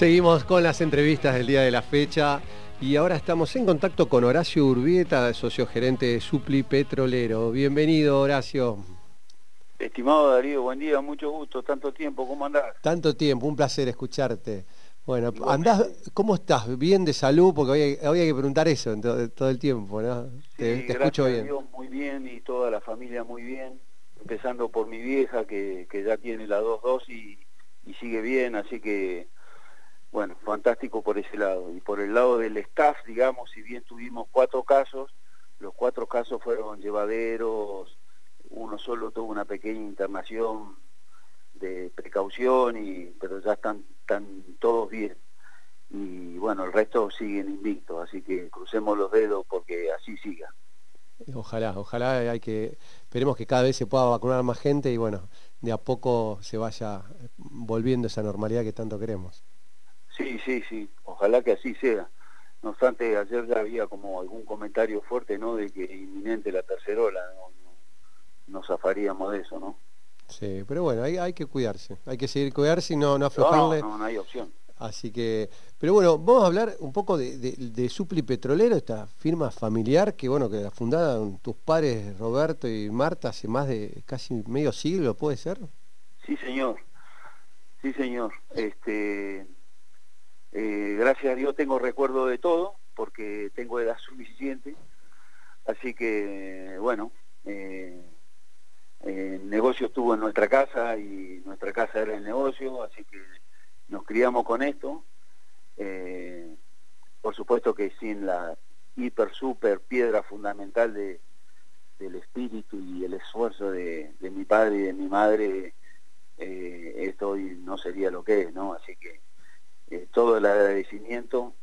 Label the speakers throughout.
Speaker 1: Seguimos con las entrevistas del día de la fecha y ahora estamos en contacto con Horacio Urbieta, socio gerente de Supli Petrolero. Bienvenido, Horacio.
Speaker 2: Estimado Darío, buen día, mucho gusto, tanto tiempo, ¿cómo andás?
Speaker 1: Tanto tiempo, un placer escucharte. Bueno, andás, ¿cómo estás? ¿Bien de salud? Porque hay, que preguntar eso todo, el tiempo, ¿no?
Speaker 2: te, escucho bien. muy bien y toda la familia muy bien, empezando por mi vieja que, ya tiene la 2-2 y, y sigue bien, así que bueno, fantástico por ese lado. Y por el lado del staff, digamos, si bien tuvimos cuatro casos, los cuatro casos fueron llevaderos, uno solo tuvo una pequeña internación de precaución, y, pero ya están, todos bien. Y bueno, el resto siguen invictos, así que crucemos los dedos porque así siga.
Speaker 1: Ojalá, ojalá hay que, esperemos que cada vez se pueda vacunar más gente y bueno, de a poco se vaya volviendo esa normalidad que tanto queremos.
Speaker 2: Sí, sí, sí, ojalá que así sea. No obstante, ayer ya había como algún comentario fuerte, ¿no? De que inminente la tercera ola, no, no, zafaríamos de eso, ¿no?
Speaker 1: Sí, pero bueno, hay, hay que cuidarse, hay que seguir cuidarse y no, no aflojarle.
Speaker 2: No, no, hay opción.
Speaker 1: Así que, pero bueno, vamos a hablar un poco de, de, Supli Petrolero, esta firma familiar que, bueno, que la fundaron tus padres Roberto y Marta hace más de casi medio siglo, ¿puede ser?
Speaker 2: Sí, señor. Sí, señor. Este, eh, gracias a Dios tengo recuerdo de todo, porque tengo edad suficiente. Así que, bueno, eh, el negocio estuvo en nuestra casa y nuestra casa era el negocio, así que nos criamos con esto. Eh, por supuesto que sin la hiper, super piedra fundamental de, del espíritu y el esfuerzo de mi padre y de mi madre, esto hoy no sería lo que es, ¿no? Así que eh, todo el agradecimiento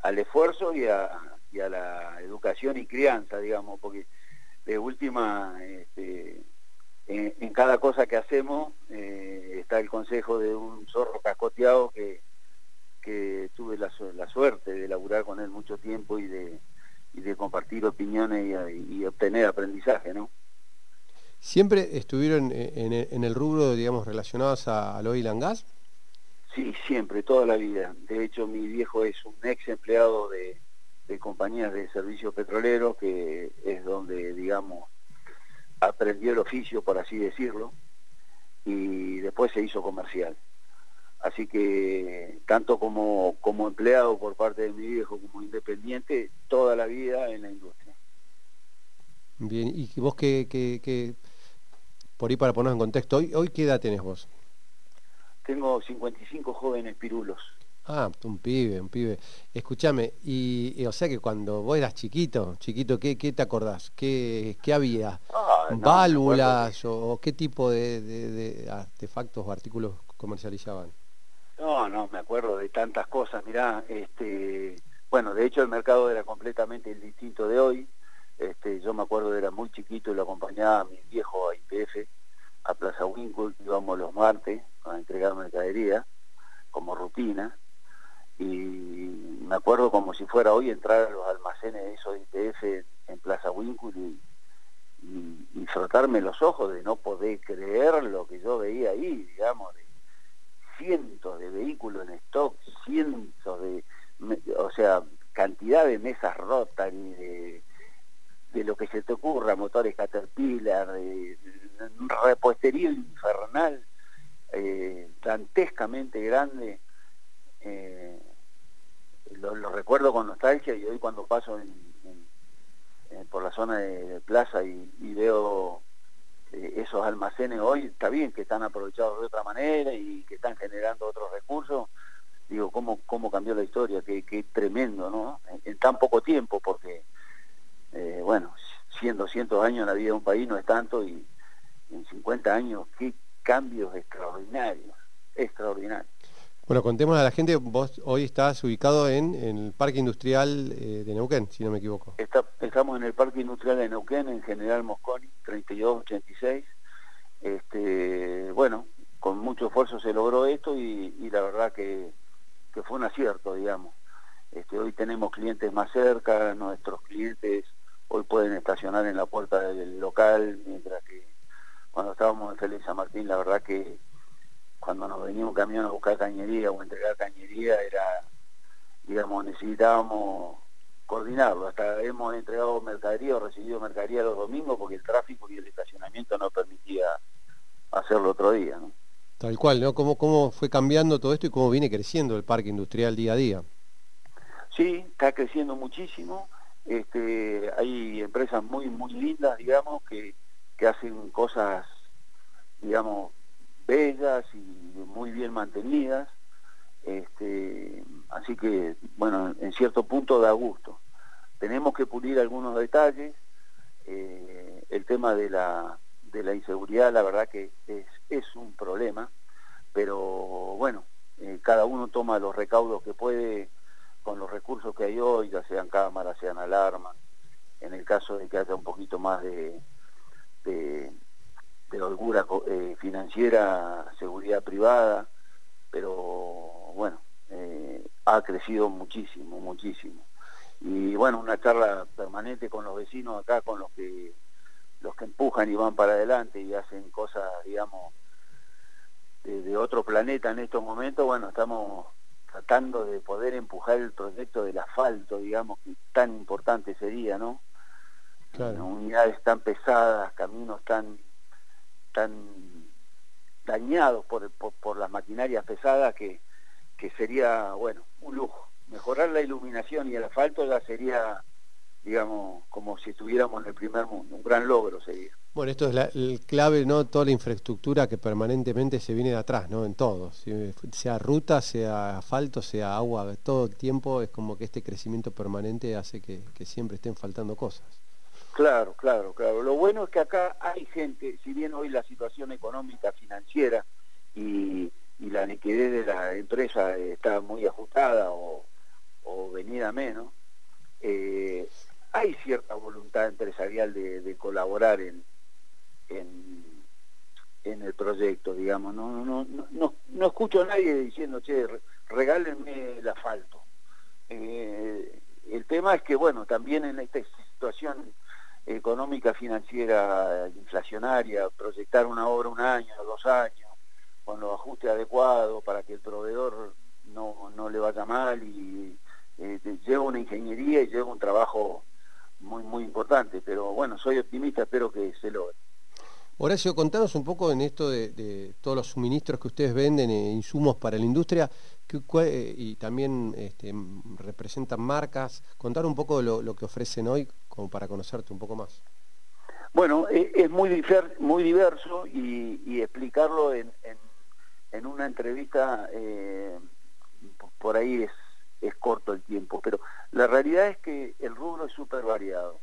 Speaker 2: al esfuerzo y a, la educación y crianza, digamos, porque de última, este, en, cada cosa que hacemos eh, está el consejo de un zorro cascoteado que, que tuve la, suerte de laburar con él mucho tiempo y de, de compartir opiniones y, obtener aprendizaje, ¿no?
Speaker 1: ¿Siempre estuvieron en, el rubro, digamos, relacionados al oil and gas?
Speaker 2: Sí, siempre, toda la vida. De hecho, mi viejo es un ex empleado de, compañías de servicios petroleros, que es donde, digamos, aprendió el oficio, por así decirlo, y después se hizo comercial. Así que, tanto como, empleado por parte de mi viejo como independiente, toda la vida en la industria.
Speaker 1: Bien, y vos que, por ahí para ponernos en contexto, ¿hoy, hoy qué edad tenés vos?
Speaker 2: Tengo 55 jóvenes pirulos.
Speaker 1: Ah, un pibe, un pibe. Escúchame, y, o sea que cuando vos eras chiquito, chiquito, ¿qué, qué te acordás? ¿Qué, qué había? Ah, ¿Válvulas o, qué tipo de, artefactos o artículos comercializaban?
Speaker 2: No, no, me acuerdo de tantas cosas. Mirá, este, bueno, de hecho el mercado era completamente distinto de hoy. Este, yo me acuerdo, era muy chiquito y lo acompañaba a mi viejo a IPF a Plaza Winkle, íbamos los martes a entregar mercadería como rutina y me acuerdo como si fuera hoy entrar a los almacenes de esos IPF en, Plaza Winkle y, frotarme los ojos de no poder creer lo que yo veía ahí, digamos, de cientos de vehículos en stock, cientos de, o sea, cantidad de mesas rotas y de, de lo que se te ocurra, motores Caterpillar, de, repostería infernal, eh, grande. Eh, lo, recuerdo con nostalgia y hoy cuando paso por la zona de, plaza y, veo eh, esos almacenes hoy, está bien que están aprovechados de otra manera y que están generando otros recursos, digo, ¿cómo, cómo cambió la historia? Qué, tremendo, ¿no? En, tan poco tiempo, porque, bueno, 100, 200 años en la vida de un país no es tanto y, en 50 años, qué cambios extraordinarios, extraordinarios.
Speaker 1: Bueno, contemos a la gente, vos hoy estás ubicado en, el Parque Industrial eh, de Neuquén, si no me equivoco.
Speaker 2: estamos en el Parque Industrial de Neuquén, en General Mosconi, 3286. Este, bueno, con mucho esfuerzo se logró esto y, la verdad que, fue un acierto, digamos. Este, hoy tenemos clientes más cerca, nuestros clientes hoy pueden estacionar en la puerta del local, mientras que cuando estábamos en Félix San Martín, la verdad que cuando nos veníamos camión a buscar cañería o entregar cañería era, digamos, necesitábamos coordinarlo. Hasta hemos entregado mercadería o recibido mercadería los domingos porque el tráfico y el estacionamiento no permitía hacerlo otro día. ¿no?
Speaker 1: Tal cual, ¿no? ¿Cómo, ¿Cómo fue cambiando todo esto y cómo viene creciendo el parque industrial día a día?
Speaker 2: Sí, está creciendo muchísimo. Este, hay empresas muy, muy lindas, digamos, que, que hacen cosas, digamos, bellas y muy bien mantenidas. Este, así que, bueno, en cierto punto da gusto. Tenemos que pulir algunos detalles. Eh, el tema de la, de la inseguridad, la verdad que es, es un problema, pero bueno, eh, cada uno toma los recaudos que puede con los recursos que hay hoy, ya sean cámaras, sean alarmas, en el caso de que haya un poquito más de, de, de holgura eh, financiera, seguridad privada, pero bueno, eh, ha crecido muchísimo, muchísimo. Y bueno, una charla permanente con los vecinos acá, con los que los que empujan y van para adelante y hacen cosas, digamos, de, otro planeta en estos momentos, bueno, estamos tratando de poder empujar el proyecto del asfalto, digamos, que tan importante sería, ¿no? Unidades tan pesadas, caminos tan tan dañados por, por, las maquinarias pesadas que, que sería, bueno, un lujo. Mejorar la iluminación y el asfalto ya sería, digamos, como si estuviéramos en el primer mundo, un gran logro sería.
Speaker 1: Bueno, esto es la, el clave, ¿no? Toda la infraestructura que permanentemente se viene de atrás, ¿no? En todo, sea ruta, sea asfalto, sea agua, todo el tiempo es como que este crecimiento permanente hace que siempre estén faltando cosas.
Speaker 2: Claro, claro, claro. Lo bueno es que acá hay gente, si bien hoy la situación económica, financiera y, la liquidez de la empresa está muy ajustada o, venida menos, eh, hay cierta voluntad empresarial de, colaborar en, en, el proyecto, digamos. No, no, no, no, escucho a nadie diciendo, che, regálenme el asfalto. Eh, el tema es que, bueno, también en esta situación económica, financiera, inflacionaria, proyectar una obra un año, dos años, con los ajustes adecuados para que el proveedor no, no le vaya mal y eh, lleva una ingeniería y lleva un trabajo muy, muy importante. Pero bueno, soy optimista, espero que se logre.
Speaker 1: Horacio, contanos un poco en esto de, todos los suministros que ustedes venden, eh, insumos para la industria, eh, y también este, representan marcas. Contar un poco lo, que ofrecen hoy, como para conocerte un poco más.
Speaker 2: Bueno, eh, es muy, muy diverso y, explicarlo en, en, una entrevista por ahí es, es corto el tiempo, pero la realidad es que el rubro es súper variado.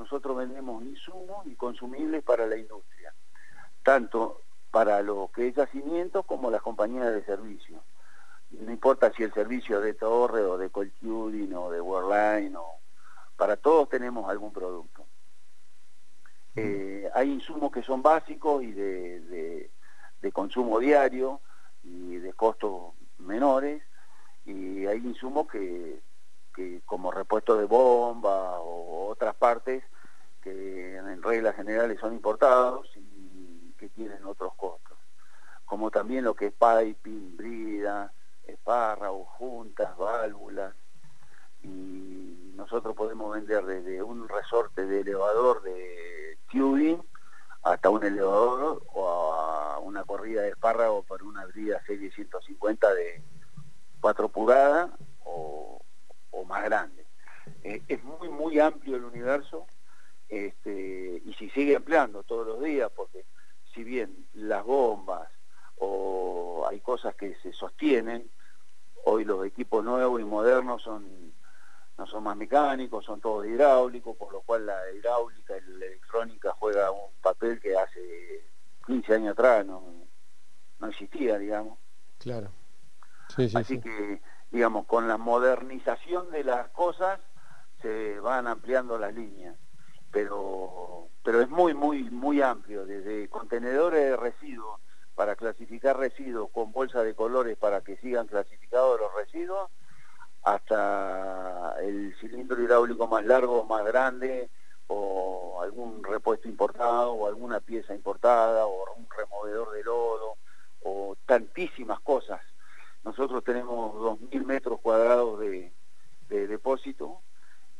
Speaker 2: Nosotros vendemos insumos y consumibles para la industria tanto para lo que es yacimiento como las compañías de servicio. No importa si el servicio de torre o de coltuding o de Worldline, o, para todos tenemos algún producto. Eh, hay insumos que son básicos y de, consumo diario y de costos menores, y hay insumos que, que como repuesto de bomba otras partes que en reglas generales son importados que tienen otros costos, como también lo que es piping, brida, espárragos, juntas, válvulas, y nosotros podemos vender desde un resorte de elevador de tubing hasta un elevador o a una corrida de espárrago por una brida serie 150 de 4 pulgadas o, más grande. Eh, es muy, muy amplio el universo este, y si sigue ampliando todos los días, porque si bien las bombas o hay cosas que se sostienen, hoy los equipos nuevos y modernos son no son más mecánicos, son todos hidráulicos, por lo cual la hidráulica y la electrónica juega un papel que hace 15 años atrás no, no existía, digamos.
Speaker 1: Claro.
Speaker 2: Así que, digamos, con la modernización de las cosas se van ampliando las líneas. Pero, pero es muy, muy, muy amplio, desde contenedores de residuos para clasificar residuos con bolsa de colores para que sigan clasificados los residuos, hasta el cilindro hidráulico más largo, más grande, o algún repuesto importado, o alguna pieza importada, o un removedor de lodo, o tantísimas cosas. Nosotros tenemos 2.000 metros cuadrados de, depósito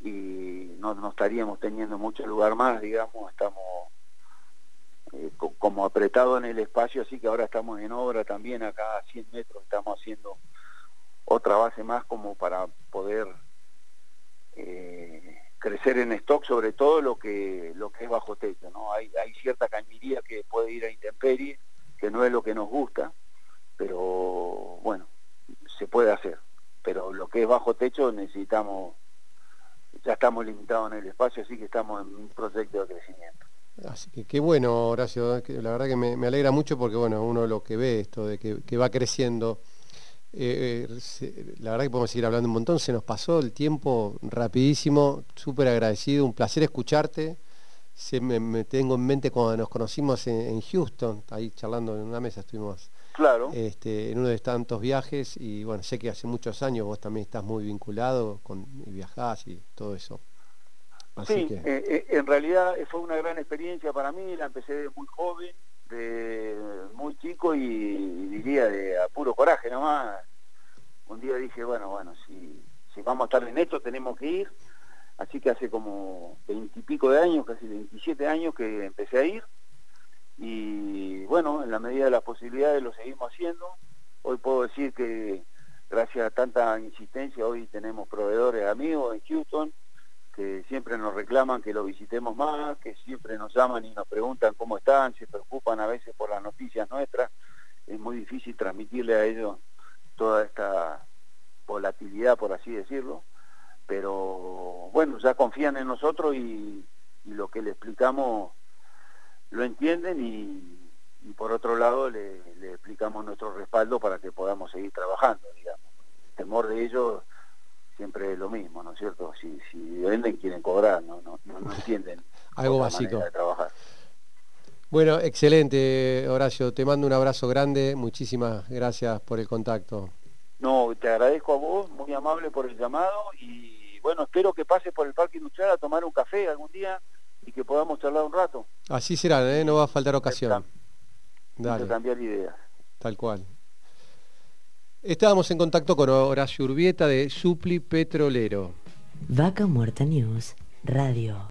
Speaker 2: y no, no, estaríamos teniendo mucho lugar más, digamos, estamos eh, como apretados en el espacio, así que ahora estamos en obra también, acá a 100 metros estamos haciendo otra base más como para poder eh, crecer en stock, sobre todo lo que lo que es bajo techo, ¿no? Hay, hay cierta cañería que puede ir a intemperie, que no es lo que nos gusta, pero bueno, se puede hacer. Pero lo que es bajo techo necesitamos, ya estamos limitados en el espacio, así que estamos en un proyecto de crecimiento.
Speaker 1: Así que qué bueno, Horacio, la verdad que me, alegra mucho porque bueno, uno lo que ve esto de que, va creciendo. Eh, eh, la verdad que podemos seguir hablando un montón, se nos pasó el tiempo rapidísimo, súper agradecido, un placer escucharte. Se me, tengo en mente cuando nos conocimos en, Houston, ahí charlando en una mesa estuvimos
Speaker 2: claro.
Speaker 1: este, en uno de tantos viajes y bueno, sé que hace muchos años vos también estás muy vinculado con, y viajás y todo eso
Speaker 2: sí, eh, eh, en realidad fue una gran experiencia para mí, la empecé de muy joven, de muy chico y, diría de a puro coraje nomás. Un día dije, bueno, bueno, si, si vamos a estar en esto tenemos que ir. Así que hace como veintipico de años, casi 27 años que empecé a ir. Y bueno, en la medida de las posibilidades lo seguimos haciendo. Hoy puedo decir que gracias a tanta insistencia, hoy tenemos proveedores amigos en Houston, que siempre nos reclaman que lo visitemos más, que siempre nos llaman y nos preguntan cómo están, se preocupan a veces por las noticias nuestras. Es muy difícil transmitirle a ellos toda esta volatilidad, por así decirlo. Pero bueno, ya confían en nosotros y, lo que le explicamos lo entienden y, por otro lado le, le explicamos nuestro respaldo para que podamos seguir trabajando, digamos. El temor de ellos siempre es lo mismo, ¿no es cierto? Si, si venden quieren cobrar, no, no, no, entienden.
Speaker 1: Algo básico. De trabajar. Bueno, excelente, Horacio. Te mando un abrazo grande. Muchísimas gracias por el contacto.
Speaker 2: No, te agradezco a vos, muy amable por el llamado y bueno, espero que pases por el Parque Industrial a tomar un café algún día y que podamos charlar un rato.
Speaker 1: Así será, ¿eh? no va a faltar ocasión.
Speaker 2: Dale. cambiar ideas.
Speaker 1: Tal cual. Estábamos en contacto con Horacio Urbieta de Supli Petrolero.
Speaker 3: Vaca Muerta News Radio.